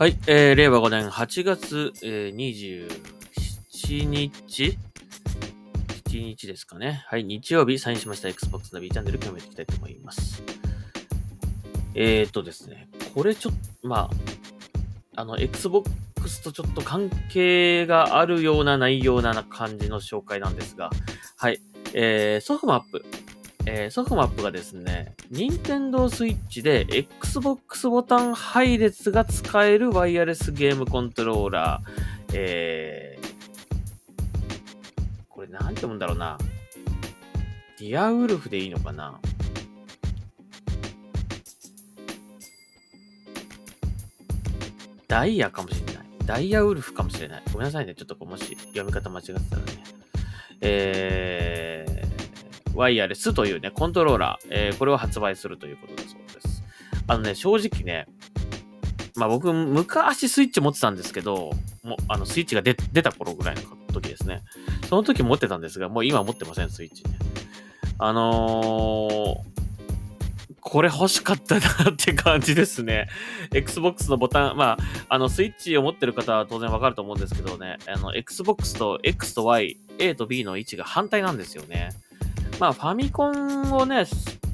はい、えー、令和5年8月、えー、27日 ?7 日ですかね。はい、日曜日サインしました Xbox ナビチャンネル決めていきたいと思います。えーとですね、これちょっと、まあ、あの、Xbox とちょっと関係があるようなないような感じの紹介なんですが、はい、えー、ソフマップ。えー、ソフマップがですね、任天堂 switch で Xbox ボタン配列が使えるワイヤレスゲームコントローラー、えー、これなんて読むんだろうな。ディアウルフでいいのかな？ダイヤかもしれない。ダイヤウルフかもしれない。ごめんなさいね。ちょっともし読み方間違ってたらね。えー、ワイヤレスというね、コントローラー、えー、これを発売するということだそうです。あのね、正直ね、まあ僕、昔スイッチ持ってたんですけど、もう、あの、スイッチが出た頃ぐらいの時ですね。その時持ってたんですが、もう今持ってません、スイッチね。あのー、これ欲しかったなって感じですね。Xbox のボタン、まあ、あの、スイッチを持ってる方は当然わかると思うんですけどね、あの、Xbox と X と Y、A と B の位置が反対なんですよね。まあ、ファミコンをね、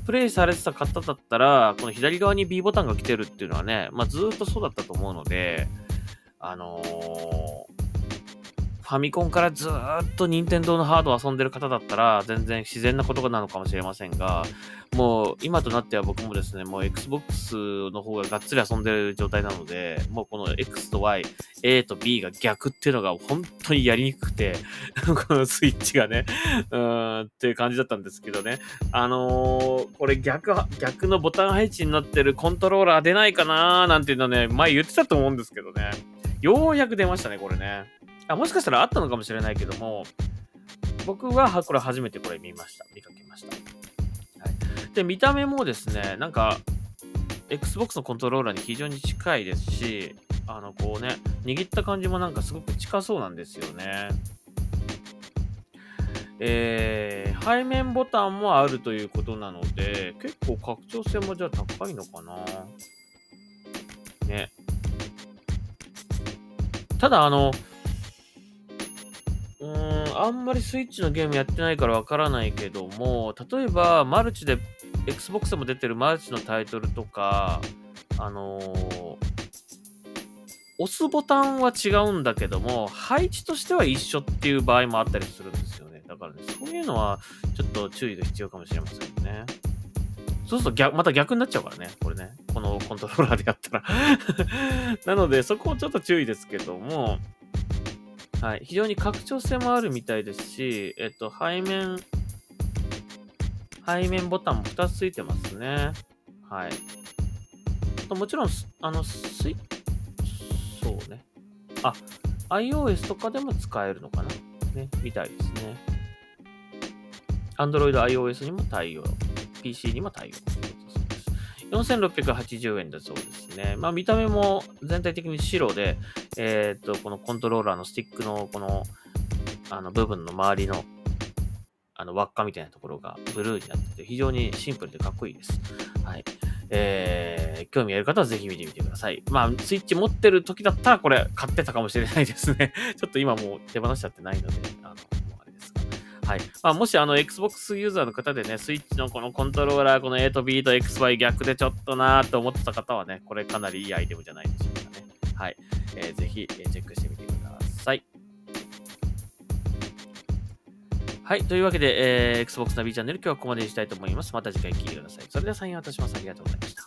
プレイされてた方だったら、この左側に B ボタンが来てるっていうのはね、まあ、ずっとそうだったと思うので、あのー、ファミコンからずっと任天堂のハードを遊んでる方だったら、全然自然なことなのかもしれませんが、もう今となっては僕もですね、もう Xbox の方ががっつり遊んでる状態なので、もうこの X と Y、A と B が逆っていうのが本当にやりにくくて、このスイッチがね、うーん、っていう感じだったんですけどね。あのー、これ逆、逆のボタン配置になってるコントローラー出ないかなーなんていうのね、前言ってたと思うんですけどね。ようやく出ましたね、これね。あもしかしたらあったのかもしれないけども、僕はこれ初めてこれ見ました。見かけました。はい、で、見た目もですね、なんか、Xbox のコントローラーに非常に近いですし、あの、こうね、握った感じもなんかすごく近そうなんですよね。えー、背面ボタンもあるということなので、結構拡張性もじゃあ高いのかなね。ただ、あの、あんまりスイッチのゲームやってないからわからないけども、例えば、マルチで、Xbox でも出てるマルチのタイトルとか、あのー、押すボタンは違うんだけども、配置としては一緒っていう場合もあったりするんですよね。だからね、そういうのはちょっと注意が必要かもしれませんね。そうすると逆、また逆になっちゃうからね、これね。このコントローラーでやったら なので、そこをちょっと注意ですけども、はい。非常に拡張性もあるみたいですし、えっと、背面、背面ボタンも2つついてますね。はい。もちろん、あの、スイそうね。あ、iOS とかでも使えるのかな？ね、みたいですね。Android、iOS にも対応。PC にも対応。4680円だそうですね。まあ見た目も全体的に白で、えっ、と、このコントローラーのスティックのこの、あの部分の周りの、あの輪っかみたいなところがブルーになってて、非常にシンプルでかっこいいです。はい。えー、興味ある方はぜひ見てみてください。まあ、スイッチ持ってる時だったらこれ買ってたかもしれないですね。ちょっと今もう手放しちゃってないので、あの、はい。まあ、もしあの、Xbox ユーザーの方でね、スイッチのこのコントローラー、この A と B と XY 逆でちょっとなーと思ってた方はね、これかなりいいアイテムじゃないでしょうかね。はい。えー、ぜひ、え、チェックしてみてください。はい。というわけで、えー、Xbox ナビチャンネル今日はここまでにしたいと思います。また次回聞いてください。それではサインを渡します。ありがとうございます。